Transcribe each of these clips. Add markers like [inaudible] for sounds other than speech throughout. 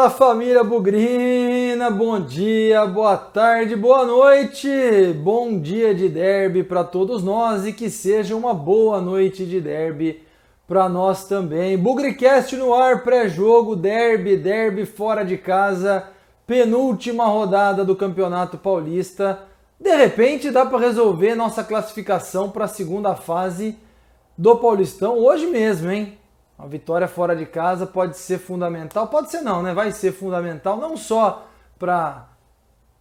Fala família Bugrina, bom dia, boa tarde, boa noite, bom dia de derby para todos nós e que seja uma boa noite de derby para nós também. Bugricast no ar, pré-jogo, derby, derby fora de casa, penúltima rodada do Campeonato Paulista. De repente dá para resolver nossa classificação para a segunda fase do Paulistão hoje mesmo, hein? A vitória fora de casa pode ser fundamental, pode ser não, né? Vai ser fundamental não só para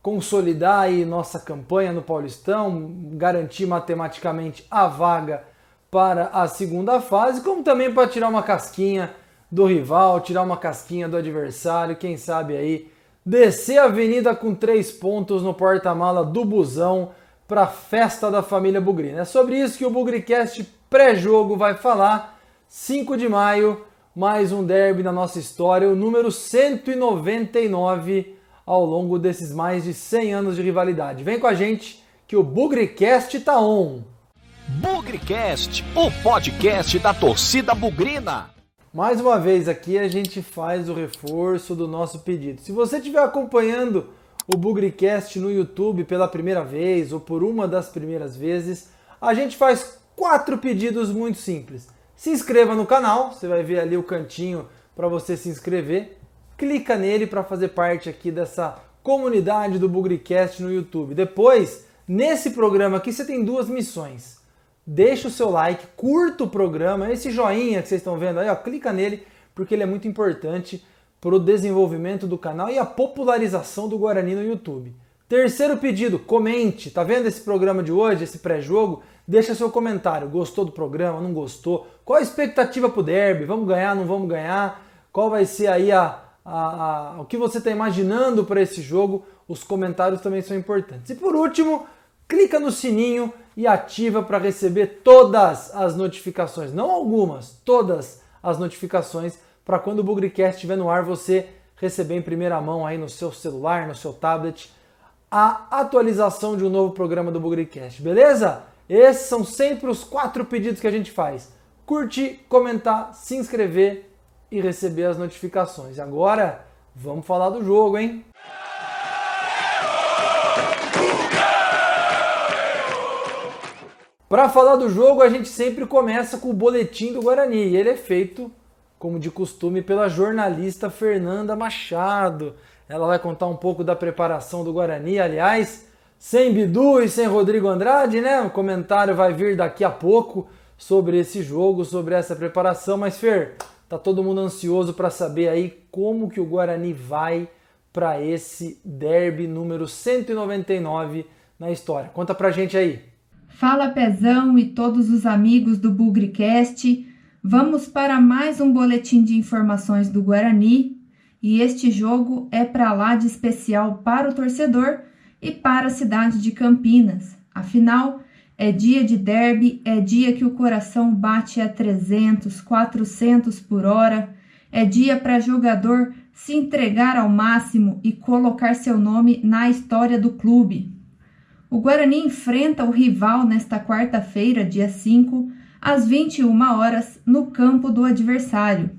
consolidar aí nossa campanha no Paulistão, garantir matematicamente a vaga para a segunda fase, como também para tirar uma casquinha do rival, tirar uma casquinha do adversário, quem sabe aí descer a avenida com três pontos no porta-mala do busão para a festa da família Bugrina. É sobre isso que o Bugricast pré-jogo vai falar. 5 de maio, mais um derby na nossa história, o número 199 ao longo desses mais de 100 anos de rivalidade. Vem com a gente que o Bugricast tá on. Bugricast, o podcast da torcida bugrina. Mais uma vez aqui a gente faz o reforço do nosso pedido. Se você estiver acompanhando o Bugricast no YouTube pela primeira vez ou por uma das primeiras vezes, a gente faz quatro pedidos muito simples. Se inscreva no canal, você vai ver ali o cantinho para você se inscrever. Clica nele para fazer parte aqui dessa comunidade do Bugricast no YouTube. Depois, nesse programa aqui, você tem duas missões. Deixa o seu like, curta o programa, esse joinha que vocês estão vendo aí, ó, clica nele, porque ele é muito importante para o desenvolvimento do canal e a popularização do Guarani no YouTube. Terceiro pedido, comente. Tá vendo esse programa de hoje, esse pré-jogo? Deixa seu comentário. Gostou do programa? Não gostou? Qual a expectativa pro derby? Vamos ganhar? Não vamos ganhar? Qual vai ser aí a, a, a o que você está imaginando para esse jogo? Os comentários também são importantes. E por último, clica no sininho e ativa para receber todas as notificações, não algumas, todas as notificações para quando o Bugricast estiver no ar você receber em primeira mão aí no seu celular, no seu tablet a atualização de um novo programa do Bugricast, beleza? Esses são sempre os quatro pedidos que a gente faz: curtir, comentar, se inscrever e receber as notificações. Agora, vamos falar do jogo, hein? Para falar do jogo, a gente sempre começa com o boletim do Guarani. E ele é feito, como de costume, pela jornalista Fernanda Machado. Ela vai contar um pouco da preparação do Guarani, aliás, sem Bidu e sem Rodrigo Andrade, né? O comentário vai vir daqui a pouco sobre esse jogo, sobre essa preparação, mas Fer, tá todo mundo ansioso para saber aí como que o Guarani vai para esse derby número 199 na história. Conta pra gente aí. Fala Pezão e todos os amigos do Bugricast. Vamos para mais um boletim de informações do Guarani e este jogo é para lá de especial para o torcedor e para a cidade de Campinas. Afinal, é dia de derby, é dia que o coração bate a 300, 400 por hora, é dia para jogador se entregar ao máximo e colocar seu nome na história do clube. O Guarani enfrenta o rival nesta quarta-feira, dia 5, às 21 horas, no campo do adversário.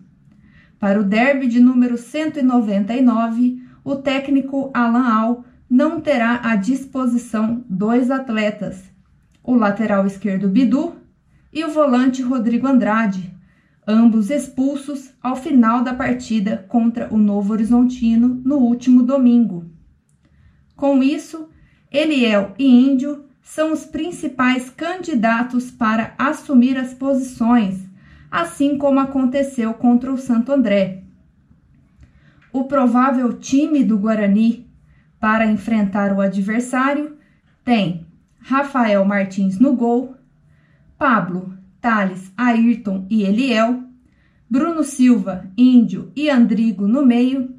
Para o derby de número 199, o técnico Alan Al não terá à disposição dois atletas, o lateral esquerdo Bidu e o volante Rodrigo Andrade, ambos expulsos ao final da partida contra o Novo Horizontino no último domingo. Com isso, Eliel e Índio são os principais candidatos para assumir as posições assim como aconteceu contra o Santo André. O provável time do Guarani para enfrentar o adversário tem Rafael Martins no gol, Pablo, Thales, Ayrton e Eliel, Bruno Silva, Índio e Andrigo no meio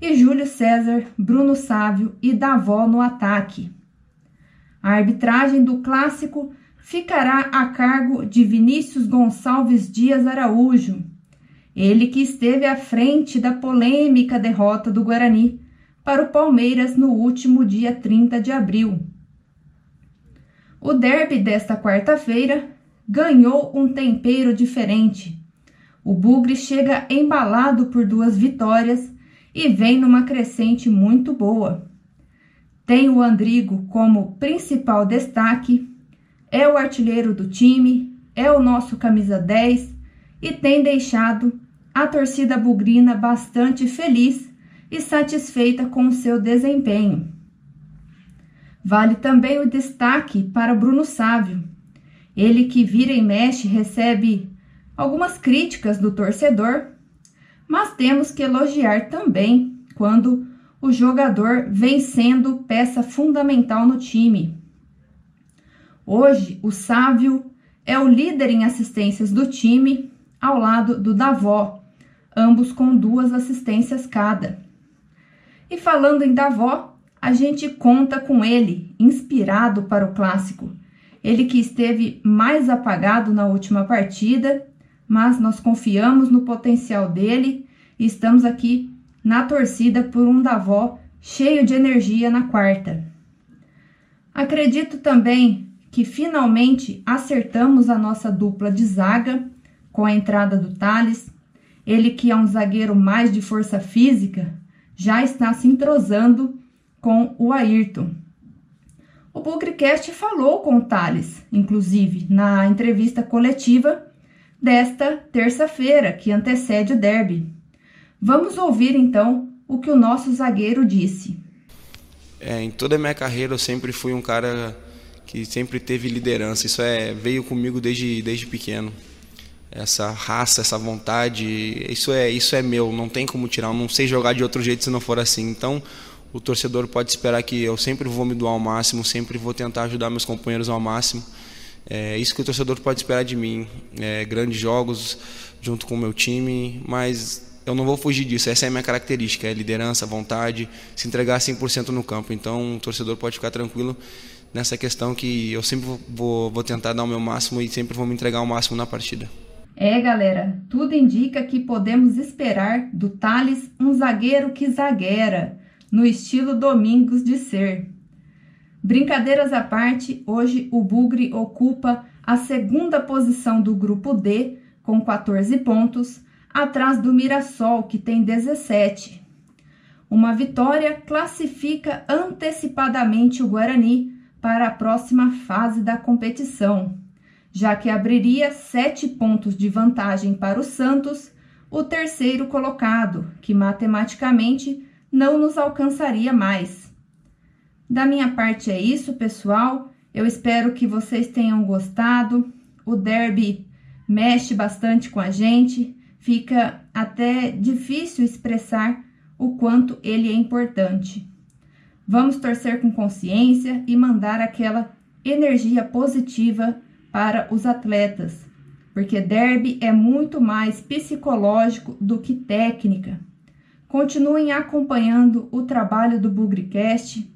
e Júlio César, Bruno Sávio e Davó no ataque. A arbitragem do clássico ficará a cargo de Vinícius Gonçalves Dias Araújo, ele que esteve à frente da polêmica derrota do Guarani para o Palmeiras no último dia 30 de abril. O derby desta quarta-feira ganhou um tempero diferente. O Bugre chega embalado por duas vitórias e vem numa crescente muito boa. Tem o Andrigo como principal destaque, é o artilheiro do time, é o nosso camisa 10 e tem deixado a torcida bugrina bastante feliz e satisfeita com o seu desempenho. Vale também o destaque para Bruno Sávio. Ele que vira e mexe recebe algumas críticas do torcedor, mas temos que elogiar também quando o jogador vem sendo peça fundamental no time. Hoje, o Sávio é o líder em assistências do time, ao lado do Davó, ambos com duas assistências cada. E falando em Davó, a gente conta com ele, inspirado para o clássico. Ele que esteve mais apagado na última partida, mas nós confiamos no potencial dele e estamos aqui na torcida por um Davó cheio de energia na quarta. Acredito também que finalmente acertamos a nossa dupla de zaga com a entrada do Thales. Ele que é um zagueiro mais de força física, já está se entrosando com o Ayrton. O Bugricast falou com o Thales, inclusive, na entrevista coletiva desta terça-feira, que antecede o derby. Vamos ouvir então o que o nosso zagueiro disse. É, em toda a minha carreira eu sempre fui um cara que sempre teve liderança. Isso é veio comigo desde desde pequeno. Essa raça, essa vontade, isso é isso é meu. Não tem como tirar. Eu não sei jogar de outro jeito se não for assim. Então o torcedor pode esperar que eu sempre vou me doar ao máximo, sempre vou tentar ajudar meus companheiros ao máximo. É isso que o torcedor pode esperar de mim. É, grandes jogos junto com o meu time, mas eu não vou fugir disso. Essa é a minha característica, é liderança, vontade, se entregar 100% no campo. Então, o torcedor pode ficar tranquilo nessa questão que eu sempre vou, vou tentar dar o meu máximo e sempre vou me entregar ao máximo na partida. É, galera, tudo indica que podemos esperar do Thales um zagueiro que zagueira, no estilo Domingos de ser. Brincadeiras à parte, hoje o Bugre ocupa a segunda posição do grupo D, com 14 pontos, atrás do Mirassol, que tem 17. Uma vitória classifica antecipadamente o Guarani para a próxima fase da competição, já que abriria sete pontos de vantagem para o Santos, o terceiro colocado, que matematicamente não nos alcançaria mais. Da minha parte é isso, pessoal. Eu espero que vocês tenham gostado. O derby mexe bastante com a gente, fica até difícil expressar o quanto ele é importante. Vamos torcer com consciência e mandar aquela energia positiva para os atletas, porque derby é muito mais psicológico do que técnica. Continuem acompanhando o trabalho do Bugricast.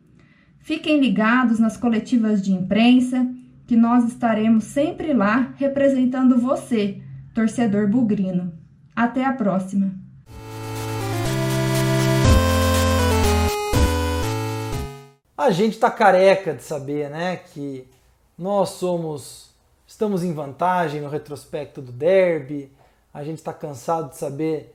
Fiquem ligados nas coletivas de imprensa, que nós estaremos sempre lá representando você, torcedor bugrino. Até a próxima! A gente tá careca de saber, né, que nós somos estamos em vantagem no retrospecto do derby. A gente está cansado de saber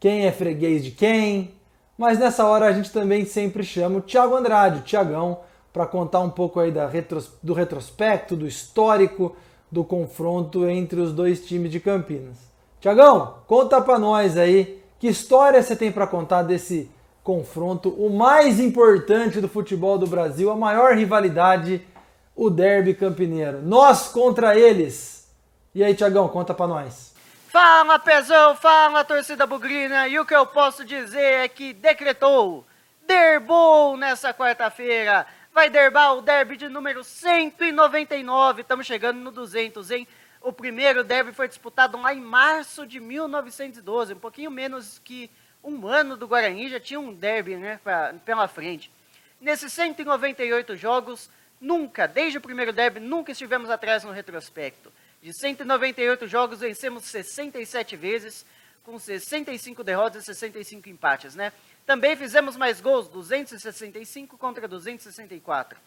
quem é freguês de quem. Mas nessa hora a gente também sempre chama o Thiago Andrade, o Tiagão, para contar um pouco aí da retros, do retrospecto, do histórico do confronto entre os dois times de Campinas. Tiagão, conta para nós aí que história você tem para contar desse confronto, o mais importante do futebol do Brasil, a maior rivalidade, o derby campineiro. Nós contra eles. E aí, Tiagão, conta para nós. Fala, Pezão, fala, torcida bugrina. E o que eu posso dizer é que decretou, derbou nessa quarta-feira. Vai derbar o derby de número 199. Estamos chegando no 200, hein? O primeiro derby foi disputado lá em março de 1912, um pouquinho menos que um ano do Guarani, já tinha um derby né, pra, pela frente. Nesses 198 jogos, nunca, desde o primeiro derby, nunca estivemos atrás no retrospecto. De 198 jogos, vencemos 67 vezes, com 65 derrotas e 65 empates, né? Também fizemos mais gols, 265 contra 264.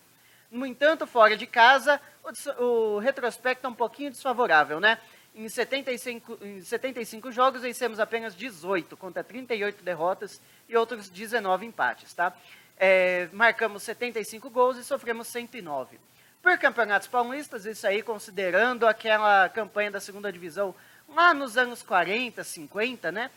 No entanto, fora de casa, o, o retrospecto é um pouquinho desfavorável, né? Em 75, em 75 jogos, vencemos apenas 18, contra 38 derrotas e outros 19 empates. Tá? É, marcamos 75 gols e sofremos 109. Por campeonatos paulistas, isso aí considerando aquela campanha da segunda divisão lá nos anos 40, 50, né?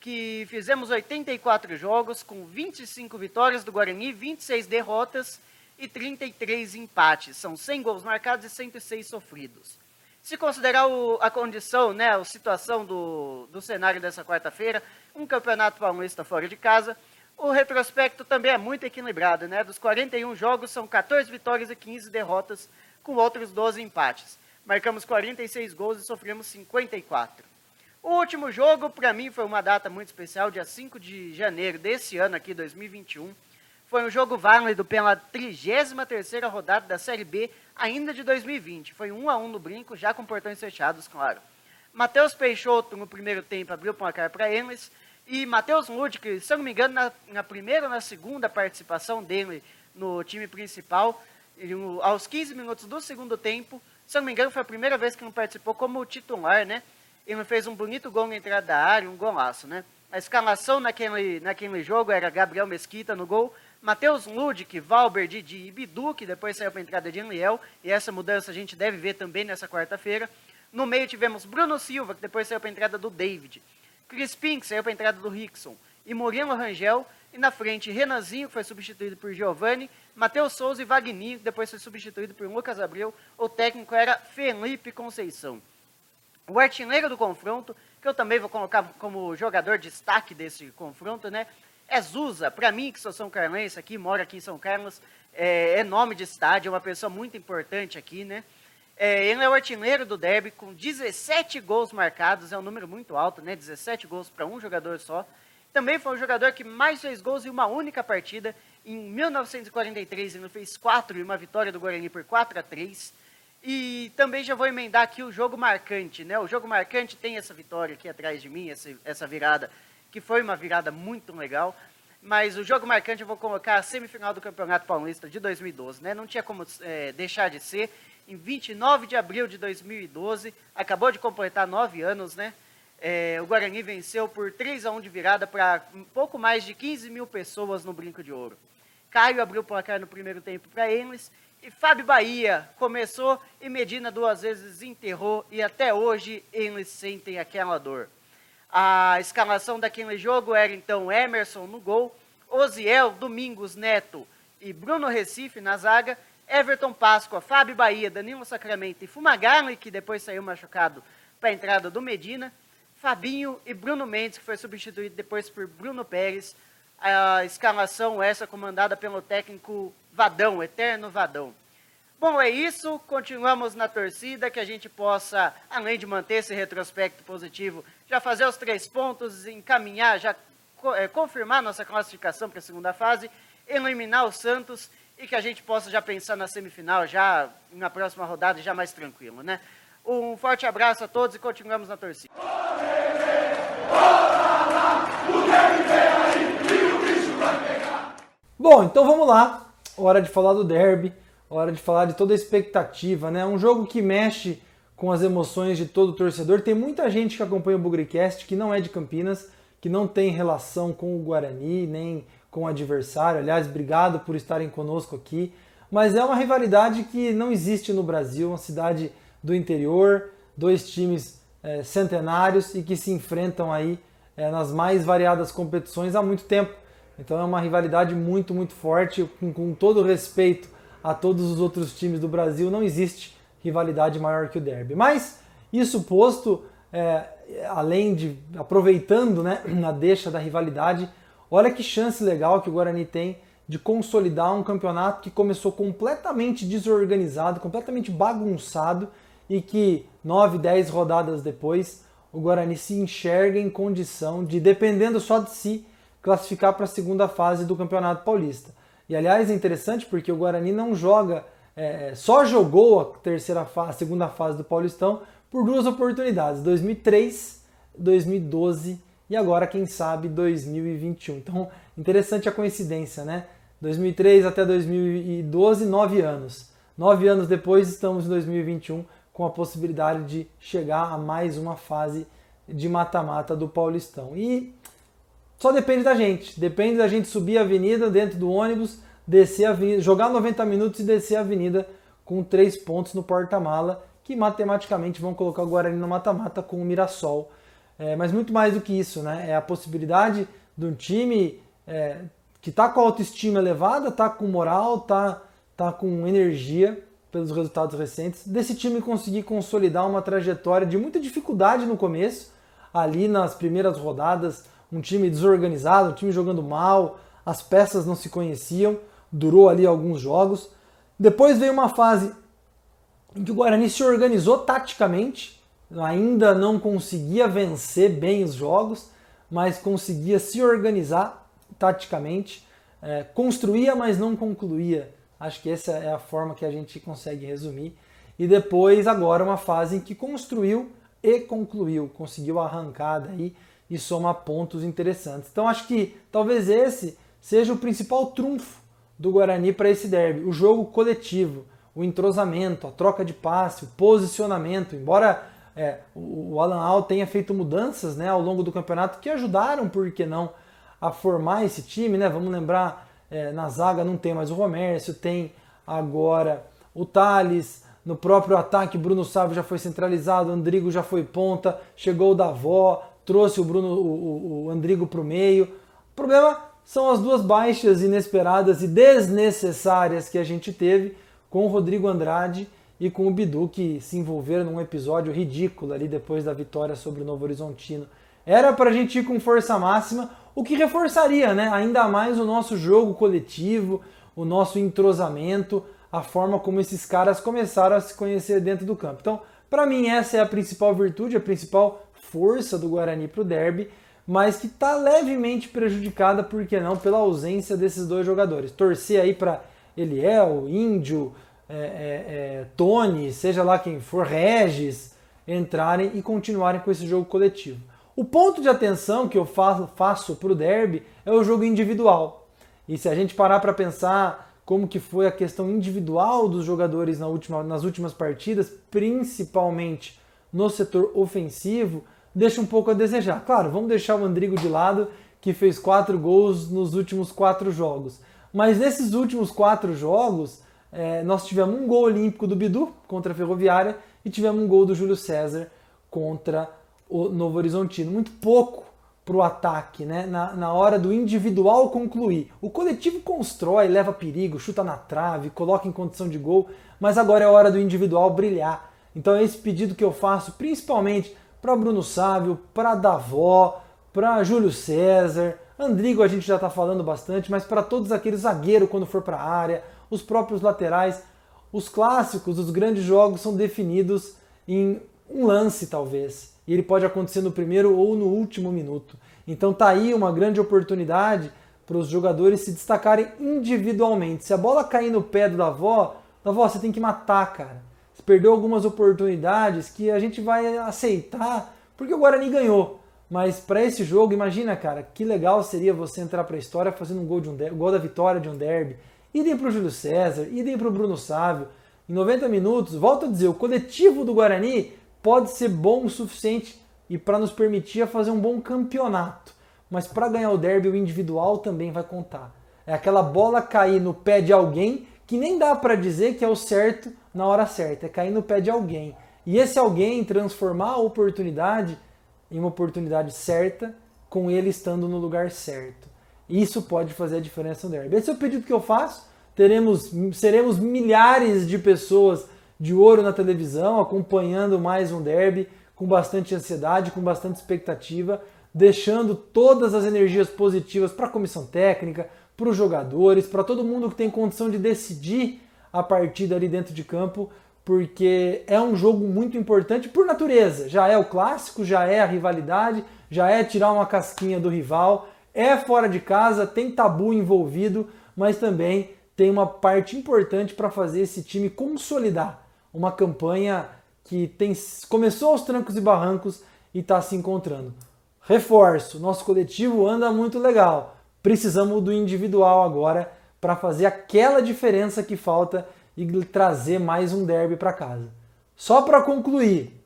Que fizemos 84 jogos com 25 vitórias do Guarani, 26 derrotas e 33 empates. São 100 gols marcados e 106 sofridos. Se considerar o, a condição, né, a situação do, do cenário dessa quarta-feira, um campeonato paulista fora de casa, o retrospecto também é muito equilibrado, né? Dos 41 jogos, são 14 vitórias e 15 derrotas, com outros 12 empates. Marcamos 46 gols e sofremos 54. O último jogo, para mim, foi uma data muito especial, dia 5 de janeiro desse ano aqui, 2021. Foi um jogo válido pela 33ª rodada da Série B, ainda de 2020. Foi 1 a 1 no brinco, já com portões fechados, claro. Matheus Peixoto, no primeiro tempo, abriu o placar para eles. E Matheus Ludic, se eu não me engano, na, na, primeira ou na segunda participação dele no time principal, ele, aos 15 minutos do segundo tempo, se eu não me engano, foi a primeira vez que ele participou como titular, né? Ele fez um bonito gol na entrada da área, um golaço, né? A escalação naquele, naquele jogo era Gabriel Mesquita no gol, Matheus Ludic, Didi e Bidu, que depois saiu para a entrada de Aniel, e essa mudança a gente deve ver também nessa quarta-feira. No meio tivemos Bruno Silva, que depois saiu para a entrada do David. Crispim, que saiu para a entrada do Rickson, e Murilo Rangel, e na frente Renanzinho, que foi substituído por Giovanni, Matheus Souza e Vagninho, que depois foi substituído por Lucas Abreu, o técnico era Felipe Conceição. O artilheiro do confronto, que eu também vou colocar como jogador de destaque desse confronto, né? É Zuza, para mim, que sou São Carlense aqui, moro aqui em São Carlos, é, é nome de estádio, é uma pessoa muito importante aqui, né? É, ele é o artilheiro do derby com 17 gols marcados, é um número muito alto, né? 17 gols para um jogador só. Também foi o jogador que mais fez gols em uma única partida. Em 1943 ele fez 4 e uma vitória do Guarani por 4 a 3. E também já vou emendar aqui o jogo marcante, né? O jogo marcante tem essa vitória aqui atrás de mim, essa, essa virada, que foi uma virada muito legal. Mas o jogo marcante eu vou colocar a semifinal do Campeonato Paulista de 2012, né? Não tinha como é, deixar de ser em 29 de abril de 2012, acabou de completar nove anos, né? É, o Guarani venceu por 3 a 1 de virada para pouco mais de 15 mil pessoas no Brinco de Ouro. Caio abriu o placar no primeiro tempo para eles. E Fábio Bahia começou e Medina duas vezes enterrou e até hoje eles sentem aquela dor. A escalação daquele jogo era então Emerson no gol, Osiel, Domingos Neto e Bruno Recife na zaga Everton Páscoa, Fábio Bahia, Danilo Sacramento e Fumagalli, que depois saiu machucado para a entrada do Medina, Fabinho e Bruno Mendes, que foi substituído depois por Bruno Pérez. A escalação essa comandada pelo técnico Vadão, eterno Vadão. Bom, é isso. Continuamos na torcida, que a gente possa, além de manter esse retrospecto positivo, já fazer os três pontos, encaminhar, já é, confirmar nossa classificação para a segunda fase, eliminar o Santos e que a gente possa já pensar na semifinal, já na próxima rodada, já mais tranquilo, né? Um forte abraço a todos e continuamos na torcida. Bom, então vamos lá. Hora de falar do derby, hora de falar de toda a expectativa, né? Um jogo que mexe com as emoções de todo torcedor. Tem muita gente que acompanha o Bugricast que não é de Campinas, que não tem relação com o Guarani, nem com o adversário. Aliás, obrigado por estarem conosco aqui. Mas é uma rivalidade que não existe no Brasil, uma cidade do interior, dois times é, centenários e que se enfrentam aí é, nas mais variadas competições há muito tempo. Então é uma rivalidade muito, muito forte, com, com todo respeito a todos os outros times do Brasil, não existe rivalidade maior que o derby. Mas isso posto, é, além de aproveitando né, [clears throat] na deixa da rivalidade, Olha que chance legal que o Guarani tem de consolidar um campeonato que começou completamente desorganizado, completamente bagunçado e que 9, 10 rodadas depois o Guarani se enxerga em condição de, dependendo só de si, classificar para a segunda fase do Campeonato Paulista. E aliás é interessante porque o Guarani não joga, é, só jogou a terceira fase, a segunda fase do Paulistão por duas oportunidades, 2003, 2012 e agora, quem sabe, 2021. Então, interessante a coincidência, né? 2003 até 2012, nove anos. Nove anos depois, estamos em 2021 com a possibilidade de chegar a mais uma fase de mata-mata do Paulistão. E só depende da gente, depende da gente subir a avenida dentro do ônibus, descer a avenida, jogar 90 minutos e descer a avenida com três pontos no porta-mala, que matematicamente vão colocar o Guarani no mata-mata com o Mirassol. É, mas muito mais do que isso, né? É a possibilidade de um time é, que está com a autoestima elevada, está com moral, está tá com energia pelos resultados recentes, desse time conseguir consolidar uma trajetória de muita dificuldade no começo, ali nas primeiras rodadas, um time desorganizado, um time jogando mal, as peças não se conheciam, durou ali alguns jogos. Depois veio uma fase em que o Guarani se organizou taticamente, ainda não conseguia vencer bem os jogos, mas conseguia se organizar taticamente, é, construía, mas não concluía. Acho que essa é a forma que a gente consegue resumir. E depois, agora, uma fase em que construiu e concluiu, conseguiu arrancar daí e somar pontos interessantes. Então, acho que talvez esse seja o principal trunfo do Guarani para esse derby: o jogo coletivo, o entrosamento, a troca de passe, o posicionamento. Embora é, o Alan Al tenha feito mudanças né, ao longo do campeonato que ajudaram, por que não, a formar esse time. Né? Vamos lembrar é, na zaga não tem mais o Romércio, tem agora o Thales, no próprio ataque Bruno Sávio já foi centralizado, Andrigo já foi ponta, chegou o Davó, trouxe o Bruno, o, o Andrigo para o meio. O problema são as duas baixas inesperadas e desnecessárias que a gente teve com o Rodrigo Andrade e com o Bidu, que se envolveram num episódio ridículo ali depois da vitória sobre o Novo Horizontino. Era para a gente ir com força máxima, o que reforçaria né, ainda mais o nosso jogo coletivo, o nosso entrosamento, a forma como esses caras começaram a se conhecer dentro do campo. Então, para mim, essa é a principal virtude, a principal força do Guarani para o derby, mas que está levemente prejudicada, por que não, pela ausência desses dois jogadores. Torcer aí para Eliel, Índio, é, é, é, Tony, seja lá quem for, Regis, entrarem e continuarem com esse jogo coletivo. O ponto de atenção que eu faço para o derby é o jogo individual. E se a gente parar para pensar como que foi a questão individual dos jogadores na última, nas últimas partidas, principalmente no setor ofensivo, deixa um pouco a desejar. Claro, vamos deixar o Andrigo de lado, que fez quatro gols nos últimos quatro jogos. Mas nesses últimos quatro jogos, é, nós tivemos um gol olímpico do Bidu contra a Ferroviária e tivemos um gol do Júlio César contra o Novo Horizontino, muito pouco para o ataque, né? Na, na hora do individual concluir. O coletivo constrói, leva perigo, chuta na trave, coloca em condição de gol, mas agora é hora do individual brilhar. Então é esse pedido que eu faço principalmente para Bruno Sávio, para Davó, para Júlio César, Andrigo a gente já está falando bastante, mas para todos aqueles zagueiros quando for para a área, os próprios laterais, os clássicos, os grandes jogos são definidos em um lance talvez e ele pode acontecer no primeiro ou no último minuto. Então tá aí uma grande oportunidade para os jogadores se destacarem individualmente. Se a bola cair no pé do Davó, Davó, você tem que matar, cara. Perdeu algumas oportunidades que a gente vai aceitar porque o Guarani ganhou. Mas para esse jogo, imagina, cara, que legal seria você entrar para a história fazendo um gol, de um gol da vitória de um derby. Idem para o Júlio César, idem para o Bruno Sávio. Em 90 minutos, volto a dizer, o coletivo do Guarani pode ser bom o suficiente e para nos permitir fazer um bom campeonato. Mas para ganhar o derby, o individual também vai contar. É aquela bola cair no pé de alguém que nem dá para dizer que é o certo na hora certa, é cair no pé de alguém. E esse alguém transformar a oportunidade em uma oportunidade certa, com ele estando no lugar certo. Isso pode fazer a diferença no derby. Esse é o pedido que eu faço. Teremos, seremos milhares de pessoas de ouro na televisão, acompanhando mais um derby com bastante ansiedade, com bastante expectativa, deixando todas as energias positivas para a comissão técnica, para os jogadores, para todo mundo que tem condição de decidir a partida ali dentro de campo, porque é um jogo muito importante por natureza. Já é o clássico, já é a rivalidade, já é tirar uma casquinha do rival, é fora de casa, tem tabu envolvido, mas também tem uma parte importante para fazer esse time consolidar uma campanha que tem, começou aos trancos e barrancos e está se encontrando. Reforço, nosso coletivo anda muito legal. Precisamos do individual agora para fazer aquela diferença que falta e trazer mais um derby para casa. Só para concluir,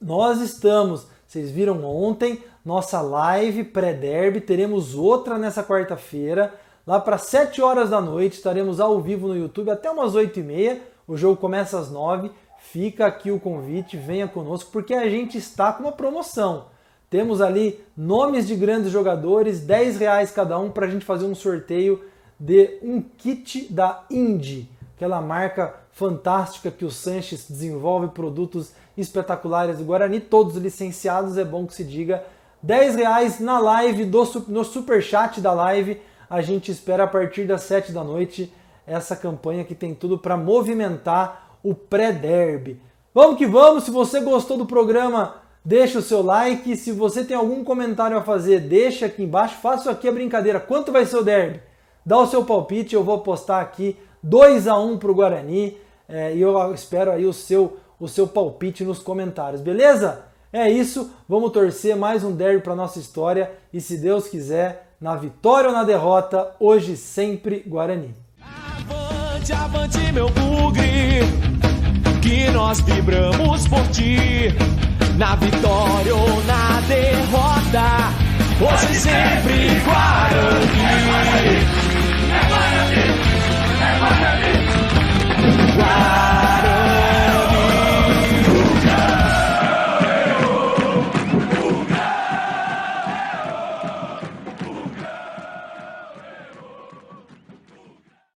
nós estamos, vocês viram ontem, nossa live pré-derby, teremos outra nessa quarta-feira, lá para 7 horas da noite, estaremos ao vivo no YouTube até umas 8 e meia, o jogo começa às 9, fica aqui o convite, venha conosco, porque a gente está com uma promoção. Temos ali nomes de grandes jogadores, 10 reais cada um, para a gente fazer um sorteio de um kit da Indy, aquela marca fantástica que o Sanches desenvolve produtos espetaculares do Guarani, todos licenciados, é bom que se diga. 10 reais na live, do, no super chat da live. A gente espera a partir das 7 da noite essa campanha que tem tudo para movimentar o pré-derby. Vamos que vamos! Se você gostou do programa, deixa o seu like. Se você tem algum comentário a fazer, deixa aqui embaixo. Faça aqui a brincadeira. Quanto vai ser o derby? Dá o seu palpite, eu vou postar aqui 2 a 1 para o Guarani. É, e eu espero aí o seu, o seu palpite nos comentários, beleza? É isso, vamos torcer mais um derby para nossa história e se Deus quiser, na vitória ou na derrota, hoje sempre Guarani. Avante, avante meu bugre, que nós vibramos por ti, na vitória ou na derrota, hoje sempre Guarani. try.